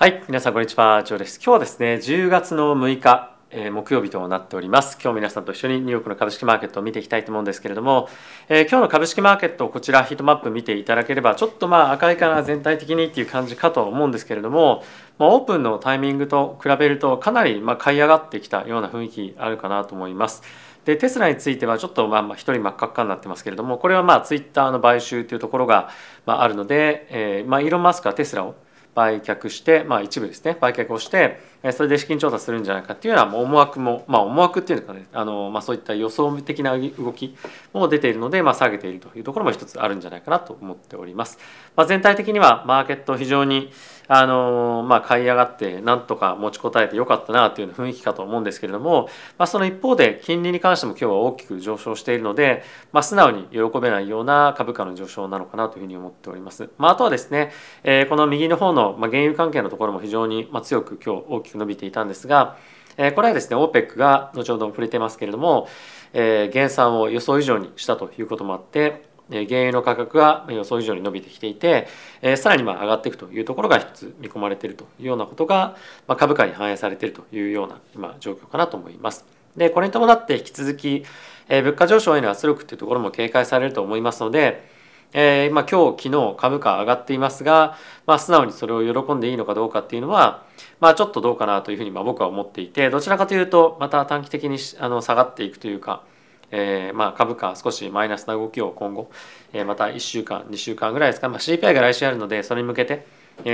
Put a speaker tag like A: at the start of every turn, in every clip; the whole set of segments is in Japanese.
A: はい、皆さんこんにちは、ジョーです。今日はですね、10月の6日、えー木曜日となっております。今日皆さんと一緒にニューヨークの株式マーケットを見ていきたいと思うんですけれども、えー今日の株式マーケットこちらヒートマップ見ていただければ、ちょっとまあ赤いかな全体的にっていう感じかと思うんですけれども、まあ、オープンのタイミングと比べるとかなりまあ買い上がってきたような雰囲気あるかなと思います。でテスラについてはちょっとまあまあ一人真っ赤っかになってますけれどもこれはまあツイッターの買収というところがまああるので、えーまあ、イーロン・マスクはテスラを売却して、まあ、一部ですね売却をしてそれで資金調達するんじゃないかっていうような思惑も、まあ、思惑っていうのかねあの、まあ、そういった予想的な動きも出ているので、まあ、下げているというところも一つあるんじゃないかなと思っております。まあ、全体的にはマーケット非常にあのまあ、買い上がってなんとか持ちこたえてよかったなというような雰囲気かと思うんですけれども、まあ、その一方で金利に関しても今日は大きく上昇しているので、まあ、素直に喜べないような株価の上昇なのかなというふうに思っております。まあ、あとはですね、えーこの右の方の、まあ、原油関係のところも非常に、まあ、強く今日大きく伸びていたんですが、えこれはですね OPEC が後ほど触れてますけれども、え減産を予想以上にしたということもあって原油の価格が予想以上に伸びてきていて、えさらにま上がっていくというところが一つ見込まれているというようなことが、ま、株価に反映されているというような今状況かなと思います。でこれに伴って引き続き、え物価上昇への圧力というところも警戒されると思いますので、えーまあ、今日昨日株価上がっていますが、まあ、素直にそれを喜んでいいのかどうかっていうのは、まあ、ちょっとどうかなというふうにまあ僕は思っていてどちらかというとまた短期的にあの下がっていくというか、えーまあ株価少しマイナスな動きを今後、えーまた1週間2週間ぐらいですか、まあ、CPI が来週あるのでそれに向けて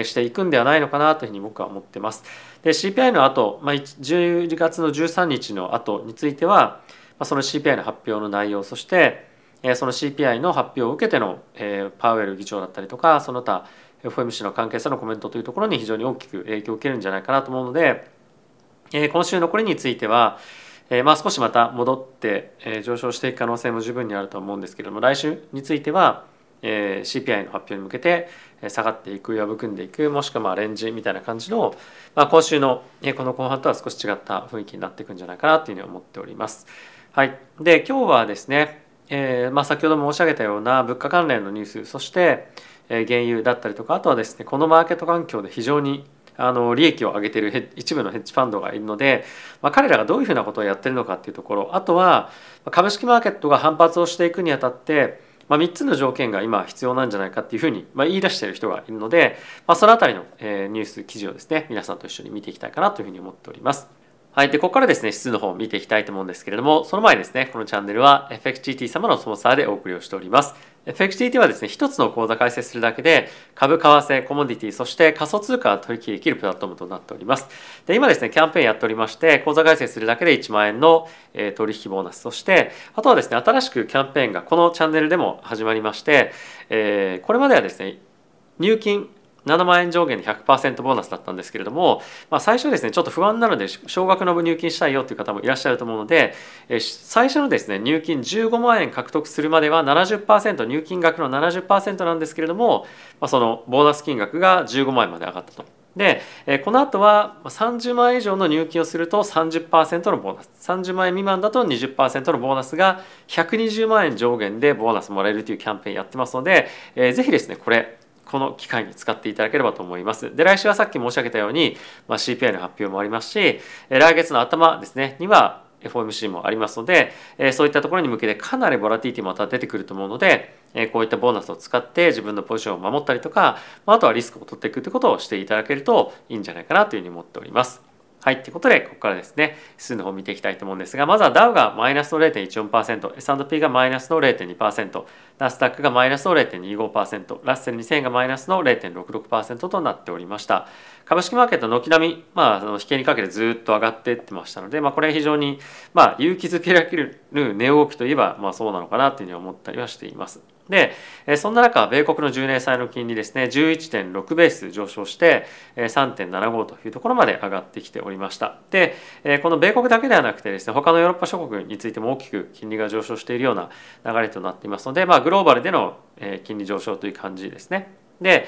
A: していくんではないのかなというふうに僕は思ってます。で CPI の後、まあ、10月の13日の後については、まあ、その CPI の発表の内容そしてその CPI の発表を受けての、パウエル議長だったりとかその他 FOMC の関係者のコメントというところに非常に大きく影響を受けるんじゃないかなと思うので、今週残りについては、まあ、少しまた戻って、上昇していく可能性も十分にあると思うんですけれども来週については、CPI の発表に向けて下がっていく破組んでいくもしくはまあレンジみたいな感じの、まあ、今週のこの後半とは少し違った雰囲気になっていくんじゃないかなというふうに思っております。はい、で今日はですね、えーまあ、先ほど申し上げたような物価関連のニュースそして、え原油だったりとかあとはですねこのマーケット環境で非常にあの利益を上げている一部のヘッジファンドがいるので、まあ、彼らがどういうふうなことをやってるのかっていうところあとは株式マーケットが反発をしていくにあたって、まあ、3つの条件が今必要なんじゃないかっていうふうに、まあ、言い出している人がいるので、まあ、そのあたりの、えニュース記事をですね皆さんと一緒に見ていきたいかなというふうに思っております。はい。で、ここからですね、指数の方を見ていきたいと思うんですけれども、その前にですね、このチャンネルは FXGT 様のスポンサーでお送りをしております。FXGT はですね、一つの口座開設するだけで、株、為替、コモディティ、そして仮想通貨が取引できるプラットフォームとなっております。で、今ですね、キャンペーンやっておりまして、口座開設するだけで1万円の、取引ボーナス、そして、あとはですね、新しくキャンペーンがこのチャンネルでも始まりまして、えーこれまではですね、入金7万円上限で100%ボーナスだったんですけれども、まあ、最初ですねちょっと不安なので少額の入金したいよという方もいらっしゃると思うので最初のですね入金15万円獲得するまでは70%入金額の70%なんですけれども、まあ、そのボーナス金額が15万円まで上がったと。で、この後は30万円以上の入金をすると30%のボーナス30万円未満だと20%のボーナスが120万円上限でボーナスもらえるというキャンペーンやってますので、えーぜひですねこれこの機会に使っていただければと思います。で来週はさっき申し上げたように、まあ、CPI の発表もありますし来月の頭ですねには FOMC もありますので、そういったところに向けてかなりボラティティもまた出てくると思うので、こういったボーナスを使って自分のポジションを守ったりとか、あとはリスクを取っていくということをしていただけるといいんじゃないかなというふうに思っております。はい。ということで、ここからですね、指数の方を見ていきたいと思うんですが、まずはダウがマイナスの0.14%、S&P がマイナスの0.2%、ナスダックがマイナスの0.25%、ラッセル2000がマイナスの0.66%となっておりました。株式マーケット軒並み、まあ、その引けにかけてずっと上がっていってましたので、まあ、これは非常に、まあ、勇気づけられる値動きといえば、まあ、そうなのかなというふうに思ったりはしています。で、そんな中、米国の10年債の金利ですね、11.6ベース上昇して、3.75というところまで上がってきておりました。で、この米国だけではなくてですね、他のヨーロッパ諸国についても大きく金利が上昇しているような流れとなっていますので、まあ、グローバルでの、金利上昇という感じですね。で、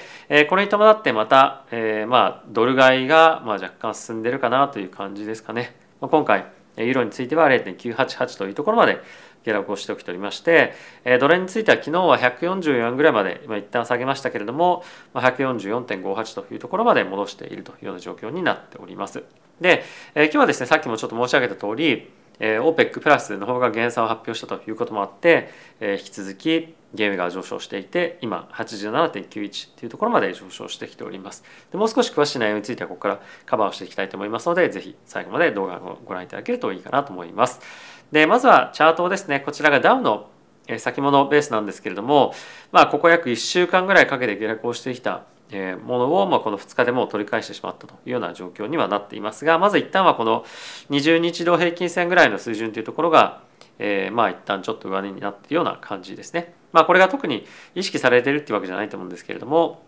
A: これに伴ってまた、えまあ、ドル買いが、まあ、若干進んでるかなという感じですかね。今回、ユーロについては0.988というところまで下落をしてきておりまして、えドル円については昨日は144円ぐらいまで、まあ、一旦下げましたけれども、まあ、144.58というところまで戻しているというような状況になっております。で、え今日はですねさっきもちょっと申し上げた通り、OPEC プラスの方が減産を発表したということもあって、引き続き原油が上昇していて今87.91というところまで上昇してきております。でもう少し詳しい内容についてはここからカバーをしていきたいと思いますのでぜひ最後まで動画をご覧いただけるといいかなと思います。でまずはチャートをですね。こちらがダウの先物ベースなんですけれどもまあここ約1週間ぐらいかけて下落をしてきたものを、まあ、この2日でも取り返してしまったというような状況にはなっていますがまず一旦はこの20日同平均線ぐらいの水準というところが、え、まあ一旦ちょっと上値になっているような感じですね。まあこれが特に意識されてるっていうわけじゃないと思うんですけれども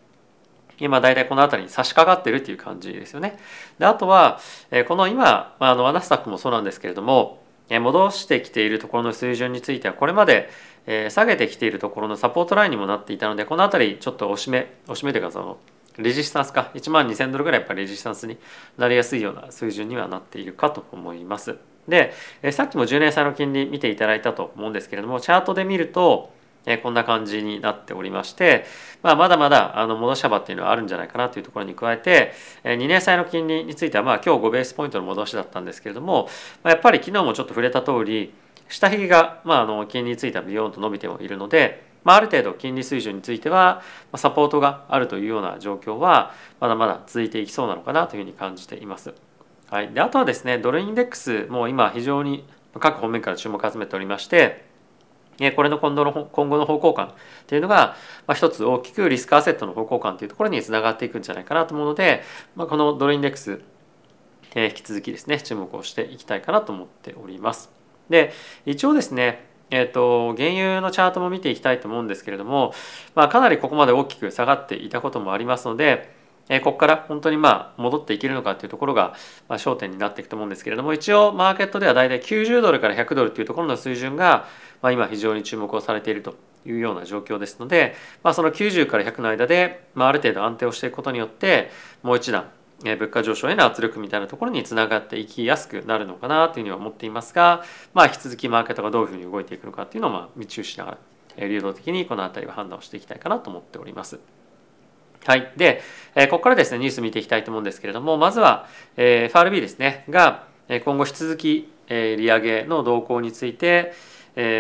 A: 今大体この辺りに差し掛かっているっていう感じですよね。であとはこの今あのアナスタックもそうなんですけれども戻してきているところの水準についてはこれまでえ下げてきているところのサポートラインにもなっていたのでこの辺りちょっと押し目押し目というかそのレジスタンスか1万2000ドルぐらいやっぱりレジスタンスになりやすいような水準にはなっているかと思います。で、えさっきも10年債の金利見ていただいたと思うんですけれどもチャートで見るとえこんな感じになっておりまして、まあ、まだまだあの戻し幅っていうのはあるんじゃないかなというところに加えて2年債の金利についてはまあ今日5ベースポイントの戻しだったんですけれどもやっぱり昨日もちょっと触れた通り下髭が、まあ、あの金利についてはビヨーンと伸びてもいるので、まあ、ある程度金利水準についてはサポートがあるというような状況はまだまだ続いていきそうなのかなというふうに感じています。はい、であとはですねドルインデックスも今非常に各方面から注目を集めておりましてこれの今後の今後の方向感っていうのが、まあ、一つ大きくリスクアセットの方向感というところにつながっていくんじゃないかなと思うので、まあ、このドルインデックス、えー、引き続きですね注目をしていきたいかなと思っております。で一応ですねえーと、原油のチャートも見ていきたいと思うんですけれども、まあ、かなりここまで大きく下がっていたこともありますので、えー、ここから本当にまあ戻っていけるのかというところが、まあ、焦点になっていくと思うんですけれども一応マーケットでは大体90ドルから100ドルというところの水準が、まあ、今非常に注目をされているというような状況ですので、まあ、その90から100の間で、まあ、ある程度安定をしていくことによってもう一段物価上昇への圧力みたいなところにつながっていきやすくなるのかなというふうには思っていますが、まあ、引き続きマーケットがどういうふうに動いていくのかっていうのをまあ密注しながら流動的にこの辺りは判断をしていきたいかなと思っております。はい。で、ここからですね、ニュース見ていきたいと思うんですけれども、まずは FRB ですね、が今後引き続き利上げの動向について、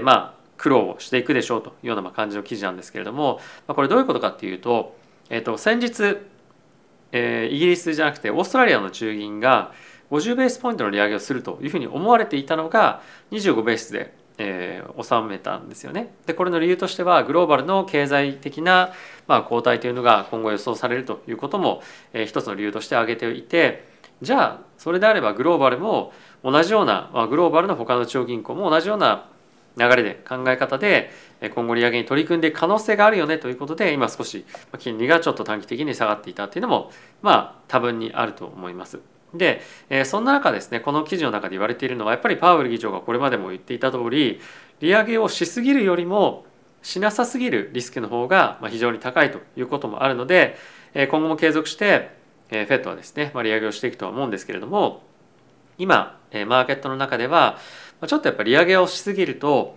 A: まあ、苦労をしていくでしょうというような感じの記事なんですけれども、これどういうことかっていうと、えっと、先日えー、イギリスじゃなくてオーストラリアの中銀が50ベースポイントの利上げをするというふうに思われていたのが25ベースで、えー、収めたんですよね。でこれの理由としてはグローバルの経済的な、まあ、後退というのが今後予想されるということも、えー、一つの理由として挙げていてじゃあそれであればグローバルも同じような、まあ、グローバルの他の地方銀行も同じような流れで考え方で今後利上げに取り組んでいく可能性があるよねということで今少し金利がちょっと短期的に下がっていたっていうのもまあ多分にあると思います。で、えそんな中ですねこの記事の中で言われているのはやっぱりパウエル議長がこれまでも言っていた通り利上げをしすぎるよりもしなさすぎるリスクの方が非常に高いということもあるので今後も継続してフェットはですね利上げをしていくとは思うんですけれども今マーケットの中ではちょっとやっぱり利上げをしすぎると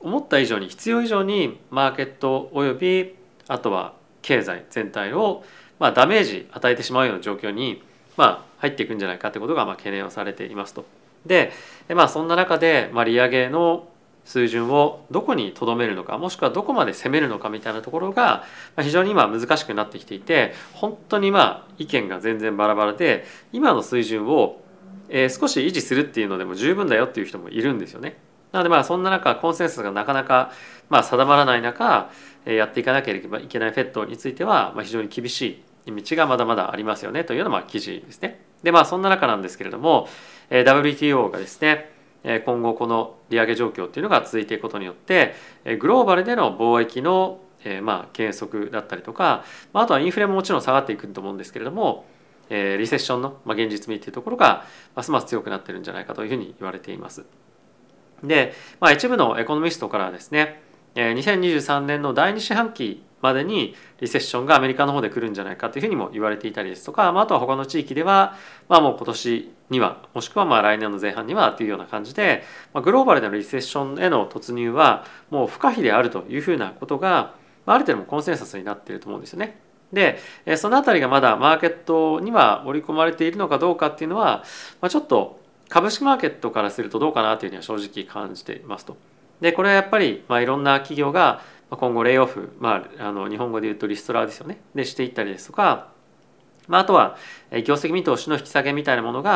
A: 思った以上に必要以上にマーケットおよびあとは経済全体をまあダメージ与えてしまうような状況にまあ入っていくんじゃないかということがまあ懸念をされていますと。でまあそんな中でまあ利上げの水準をどこにとどめるのかもしくはどこまで攻めるのかみたいなところが非常に今難しくなってきていて本当にまあ意見が全然バラバラで今の水準をえー、少し維持するっていうのでも十分だよっていう人もいるんですよね。なのでまあそんな中コンセンサスがなかなかまあ定まらない中やっていかなければいけないフェットについてはまあ非常に厳しい道がまだまだありますよねというような記事ですね。でまあそんな中なんですけれども WTO がですね今後この利上げ状況っていうのが続いていくことによってグローバルでの貿易のまあ減速だったりとかあとはインフレももちろん下がっていくと思うんですけれどもえリセッションの、まあ現実味っていうところがますます強くなってるんじゃないかというふうに言われています。で、まあ、一部のエコノミストからはですね2023年の第2四半期までにリセッションがアメリカの方で来るんじゃないかというふうにも言われていたりですとか、まあ、あとは他の地域では、まあ、もう今年にはもしくはまあ来年の前半にはというような感じで、まあ、グローバルでのリセッションへの突入はもう不可避であるというふうなことが、まあ、ある程度もコンセンサスになっていると思うんですよね。でその辺りがまだマーケットには織り込まれているのかどうかっていうのは、まあ、ちょっと株式マーケットからするとどうかなというふうには正直感じていますと。でこれはやっぱり、まあ、いろんな企業が今後レイオフ、まあ、あの日本語で言うとリストラですよねでしていったりですとか、まあ、あとは業績見通しの引き下げみたいなものが、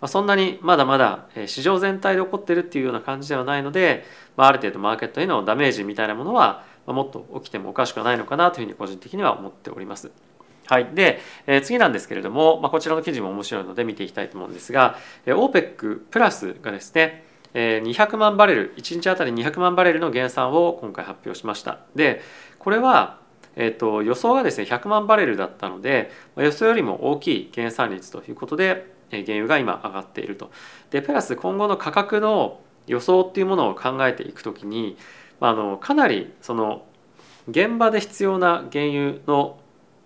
A: まあ、そんなにまだまだ市場全体で起こってるっていうような感じではないので、まあ、ある程度マーケットへのダメージみたいなものはもっと起きてもおかしくないのかなというふうに個人的には思っております。はい、で、えー、次なんですけれども、まあ、こちらの記事も面白いので見ていきたいと思うんですが、えー、OPEC プラスがですね、えー、200万バレル1日あたり200万バレルの減産を今回発表しました。でこれは、えーと、予想がですね100万バレルだったので予想よりも大きい減産率ということで原油が今上がっていると。でプラス今後の価格の予想っていうものを考えていくときにあのかなりその現場で必要な原油の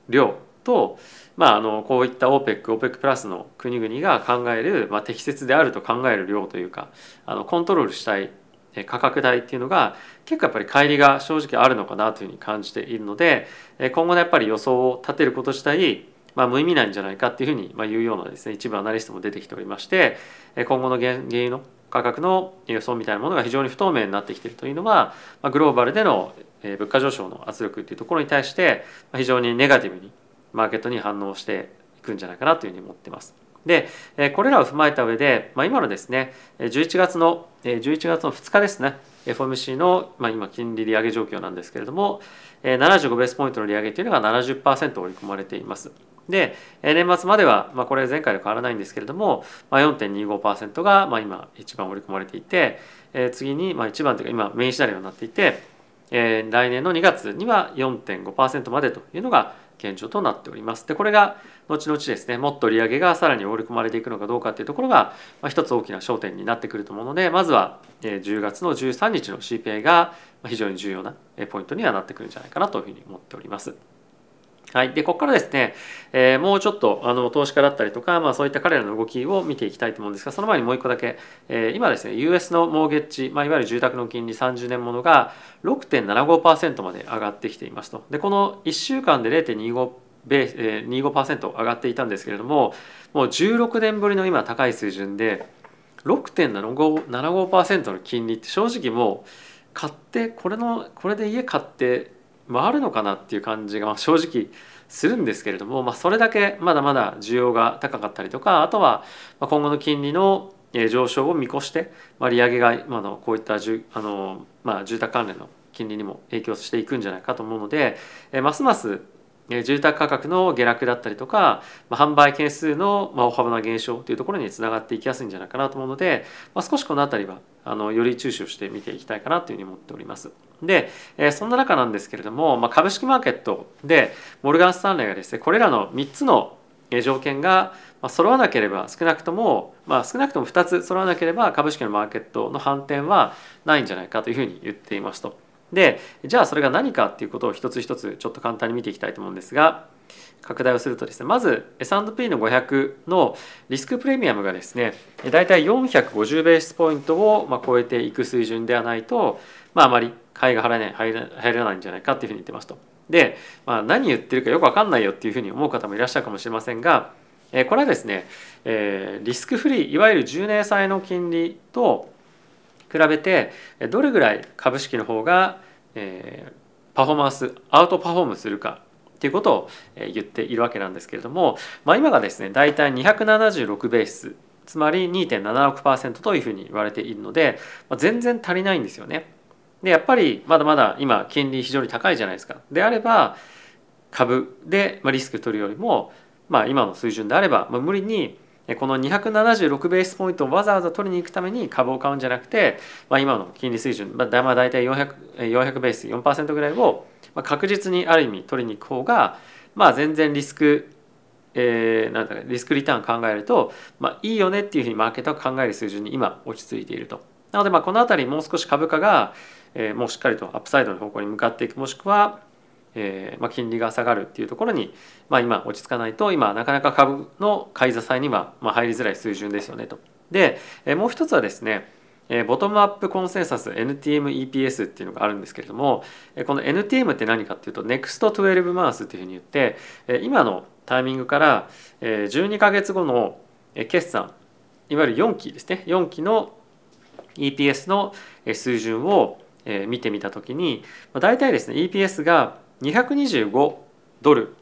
A: 量と、まあ、あのこういった OPEC、OPEC プラスの国々が考える、まあ、適切であると考える量というかあのコントロールしたい価格帯っていうのが結構やっぱり乖離が正直あるのかなというふうに感じているので今後のやっぱり予想を立てること自体まあ、無意味なんじゃないかっていうふうに言うようなですね一部アナリストも出てきておりまして今後の原油の価格の予想みたいなものが非常に不透明になってきているというのは、まあ、グローバルでの物価上昇の圧力っていうところに対して非常にネガティブにマーケットに反応していくんじゃないかなというふうに思ってます。でこれらを踏まえた上で、まあ、今のですね11月の11月の2日ですね FOMC の、まあ、今金利利上げ状況なんですけれども75ベースポイントの利上げというのが70%織り込まれています。で年末までは、まあ、これ前回と変わらないんですけれども、まあ、4.25%が、まあ、今一番織り込まれていて次に、まあ、一番というか今メインシナリオになっていて来年の2月には4.5%までというのが現状となっております。でこれが後々ですねもっと利上げがさらに織り込まれていくのかどうかっていうところが、まあ、一つ大きな焦点になってくると思うのでまずは10月の13日の CPI が非常に重要なポイントにはなってくるんじゃないかなというふうに思っております。はい、でここからですね、えー、もうちょっとあの投資家だったりとか、まあ、そういった彼らの動きを見ていきたいと思うんですがその前にもう一個だけ、えー、今ですね US のモーゲッジ、まあ、いわゆる住宅の金利30年ものが6.75%まで上がってきていますと。でこの1週間で0.25ベえー、25%上がっていたんですけれどももう16年ぶりの今高い水準で6.75%の金利って正直もう買ってこれのこれで家買って回るのかなっていう感じが正直するんですけれども、まあ、それだけまだまだ需要が高かったりとかあとは今後の金利の上昇を見越して、まあ、利上げが今のこういった住あの、まあ、住宅関連の金利にも影響していくんじゃないかと思うのでますます住宅価格の下落だったりとか、ま、販売件数の大幅な減少というところにつながっていきやすいんじゃないかなと思うので、ま、少しこの辺りはあのより注視をして見ていきたいかなというふうに思っております。で、えそんな中なんですけれども、ま、株式マーケットでモルガン・スタンレーがですねこれらの3つの条件が揃わなければ少なくとも、まあ、少なくとも2つ揃わなければ株式のマーケットの反転はないんじゃないかというふうに言っていますと。でじゃあそれが何かっていうことを一つ一つちょっと簡単に見ていきたいと思うんですが拡大をするとですねまず S&P の500のリスクプレミアムがですね大体450ベースポイントをま超えていく水準ではないと、まあ、あまり買いが入らない入らないんじゃないかっていうふうに言ってますと。で、まあ、何言ってるかよく分かんないよっていうふうに思う方もいらっしゃるかもしれませんがえこれはですねえリスクフリーいわゆる10年債の金利と比べてどれぐらい株式の方がパフォーマンスアウトパフォームするかっていうことを言っているわけなんですけれども、まあ、今がですね大体276ベースつまり2.76%というふうに言われているので、まあ、全然足りないんですよね。でやっぱりまだまだ今金利非常に高いじゃないですか。であれば株でリスク取るよりも、まあ、今の水準であれば、まあ、無理にこの276ベースポイントをわざわざ取りに行くために株を買うんじゃなくて、まあ、今の金利水準、まあ、大体 400, 400ベース4%ぐらいを確実にある意味取りに行く方が、まあ、全然リスク、えー、なんだリスクリターン考えると、まあ、いいよねっていうふうにマーケットが考える水準に今落ち着いていると。なのでまあこの辺りもう少し株価が、えー、もうしっかりとアップサイドの方向に向かっていくもしくはえーまあ、金利が下がるっていうところに、まあ、今落ち着かないと今なかなか株の買い支えには、まあ、入りづらい水準ですよねと。で、えー、もう一つはですねえボトムアップコンセンサス NTMEPS っていうのがあるんですけれどもこの NTM って何かっていうと NEXT12 マンスっていうふうに言って今のタイミングから12か月後の決算いわゆる4期ですね4期の EPS の水準を見てみた時に大体ですね EPS が225ドル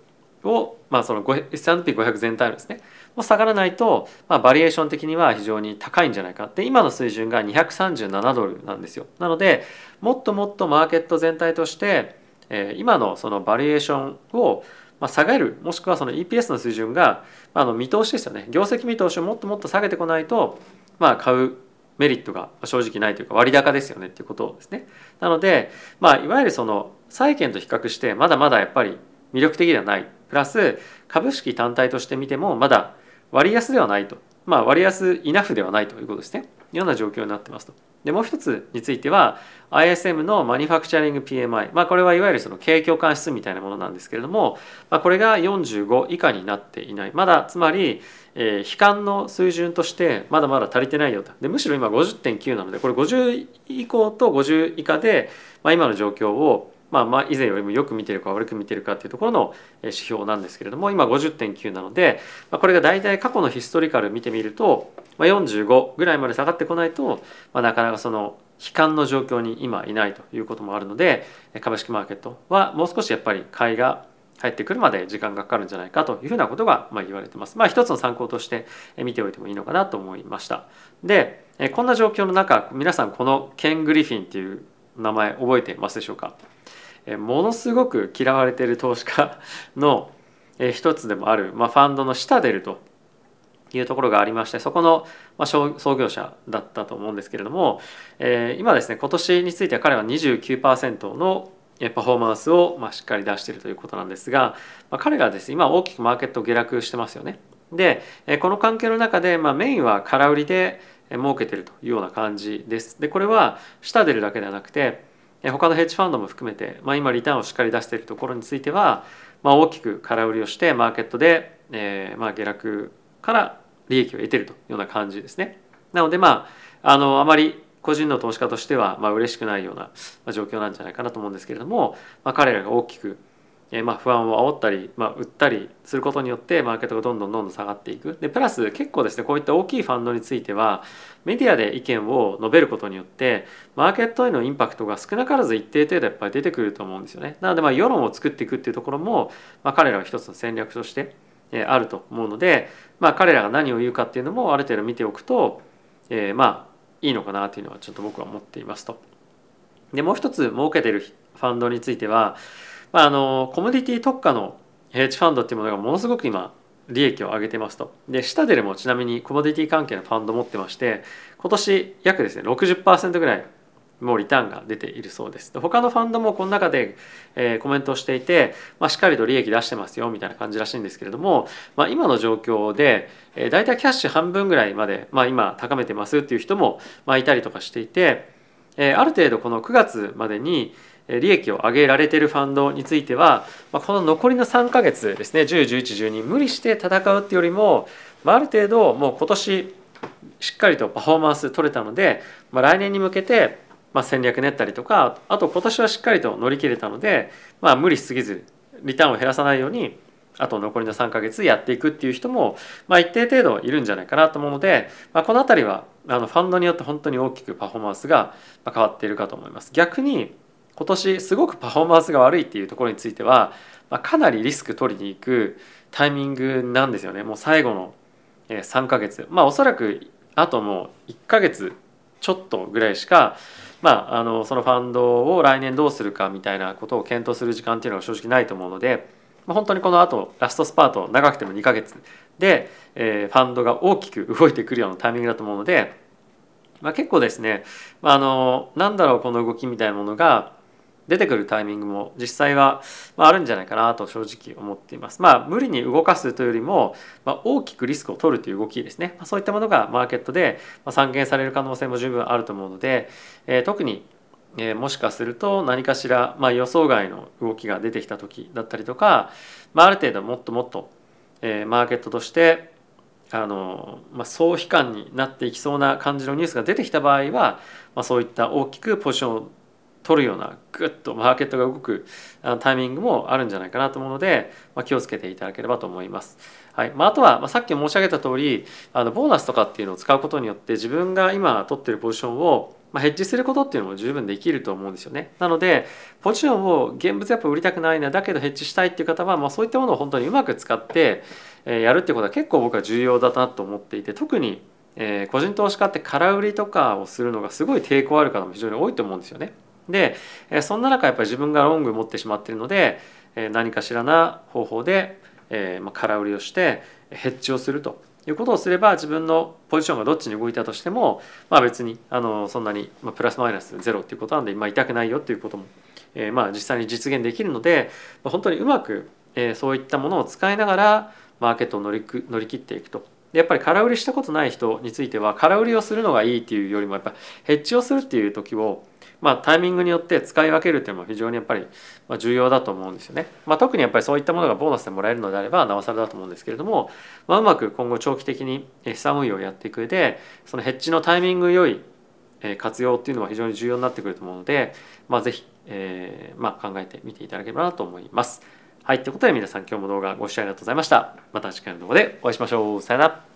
A: を、まあ、その S&P500 全体のですねも下がらないと、まあ、バリエーション的には非常に高いんじゃないかで今の水準が237ドルなんですよ。なのでもっともっとマーケット全体として、えー、今のそのバリエーションをまあ、下げるもしくはその EPS の水準が、まあ、の見通しですよね。業績見通しをもっともっと下げてこないと、まあ、買うメリットが正直ないというか割高ですよねっていうことですね。なので、まあ、いわゆるその債券と比較してまだまだやっぱり魅力的ではないプラス株式単体として見てもまだ割安ではないと、まあ、割安イナフではないということですね。ような状況になってますと。でもう一つについては ISM のマニファクチャリング PMI、まあ、これはいわゆるその景況感指数みたいなものなんですけれども、まあ、これが45以下になっていない。まだつまり、えー、悲観の水準としてまだまだ足りてないよと。でむしろ今50.9なのでこれ50以降と50以下で、まあ、今の状況をまあ、まあ以前よりもよく見てるか悪く見てるかっていうところの指標なんですけれども今50.9なので、ま、これが大体過去のヒストリカル見てみると、まあ、45ぐらいまで下がってこないと、まあ、なかなかその悲観の状況に今いないということもあるので株式マーケットはもう少しやっぱり買いが入ってくるまで時間がかかるんじゃないかというふうなことがま言われてます。まあ一つの参考として見ておいてもいいのかなと思いました。でこんな状況の中皆さんこのケン・グリフィンっていう名前覚えてますでしょうか？ものすごく嫌われている投資家の一つでもある、まあ、ファンドのシタデルというところがありましてそこの創業者だったと思うんですけれども今ですね今年については彼は29%のパフォーマンスをましっかり出しているということなんですが、まあ、彼がですね今大きくマーケット下落してますよね。でこの関係の中で、まあ、メインは空売りで儲けてるというような感じです。でこれは下出るだけではなくて他のヘッジファンドも含めて、まあ、今リターンをしっかり出しているところについては、まあ、大きく空売りをしてマーケットで、えー、まあ下落から利益を得てるというような感じですね。なのでまああのあまり個人の投資家としてはまあ嬉しくないような状況なんじゃないかなと思うんですけれども、まあ、彼らが大きくえまあ不安を煽ったり、まあ、売ったりすることによってマーケットがどんどんどんどん下がっていくでプラス結構ですねこういった大きいファンドについてはメディアで意見を述べることによってマーケットへのインパクトが少なからず一定程度やっぱり出てくると思うんですよねなのでまあ世論を作っていくっていうところも、まあ、彼らは一つの戦略としてあると思うので、まあ、彼らが何を言うかっていうのもある程度見ておくと、えー、まあいいのかなというのはちょっと僕は思っていますと。でもう一つ儲けてるファンドについてはまあ、あのコモディティ特化のヘッジファンドっていうものがものすごく今利益を上げてますと。で、シタデルもちなみにコモディティ関係のファンド持ってまして、今年約ですね、60%ぐらいもうリターンが出ているそうです。他のファンドもこの中で、えー、コメントをしていて、まあ、しっかりと利益出してますよみたいな感じらしいんですけれども、まあ、今の状況で、えー、大体キャッシュ半分ぐらいまで、まあ、今高めてますっていう人も、まあ、いたりとかしていて、えー、ある程度この9月までに、利益を上げられているファンドについてはまあこの残りの3ヶ月ですね101112無理して戦うっていうよりもまあある程度もう今年しっかりとパフォーマンス取れたので、まあ、来年に向けてま戦略練ったりとかあと今年はしっかりと乗り切れたので、まあ、無理しすぎずリターンを減らさないようにあと残りの3ヶ月やっていくっていう人も、まあ、一定程度いるんじゃないかなと思うので、まあ、この辺りはあのファンドによって本当に大きくパフォーマンスが変わっているかと思います。逆に今年すごくパフォーマンスが悪いっていうところについては、まあ、かなりリスク取りに行くタイミングなんですよねもう最後の3ヶ月まあおそらくあともう1ヶ月ちょっとぐらいしか、まあ、あのそのファンドを来年どうするかみたいなことを検討する時間っていうのは正直ないと思うので、まあ、本当にこのあとラストスパート長くても2ヶ月で、えー、ファンドが大きく動いてくるようなタイミングだと思うので、まあ、結構ですね、まあ、あのなんだろうこの動きみたいなものが出てくるタイミングも実際はあるんじゃないかなと正直思っています。まあ無理に動かすというよりも、まあ、大きくリスクを取るという動きですね、まあ、そういったものがマーケットで散見される可能性も十分あると思うので、えー、特にえ、もしかすると何かしら、まあ、予想外の動きが出てきた時だったりとか、まあ、ある程度もっともっと、えー、マーケットとしてあの、まあ、総悲観になっていきそうな感じのニュースが出てきた場合は、まあ、そういった大きくポジションを取るようなグッとマーケットが動くタイミングもあるんじゃないかなと思うので、まあ、気をつけていただければと思います。はいまあ、あとは、まあ、さっき申し上げた通りありボーナスとかっていうのを使うことによって自分が今取ってるポジションをま、ヘッジすることっていうのも十分できると思うんですよね。なのでポジションを現物やっぱ売りたくないなだけどヘッジしたいっていう方は、まあ、そういったものを本当にうまく使ってやるっていうことは結構僕は重要だなと思っていて特に個人投資家って空売りとかをするのがすごい抵抗ある方も非常に多いと思うんですよね。でそんな中やっぱり自分がロング持ってしまっているので何かしらな方法で空売りをしてヘッジをするということをすれば自分のポジションがどっちに動いたとしても、まあ、別にあのそんなに、まあ、プラスマイナスゼロっていうことなんで、まあ、痛くないよっていうことも、え、まあ実際に実現できるので、本当にうまく、え、そういったものを使いながらマーケットを乗りく乗り切っていくと。やっぱり空売りしたことない人については空売りをするのがいいっていうよりもやっぱヘッジをするっていう時をまあ、タイミングによって使い分けるっていうのも非常にやっぱり重要だと思うんですよね。まあ、特にやっぱりそういったものがボーナスでもらえるのであればなおさらだと思うんですけれども、まあ、うまく今後長期的に資産運用をやっていく上でそのヘッジのタイミング良い活用っていうのは非常に重要になってくると思うので、まあ、ぜひ、えーまあ、考えてみていただければなと思います。はい、ということで皆さん今日も動画ご視聴ありがとうございました。また次回の動画でお会いしましょう。さよなら。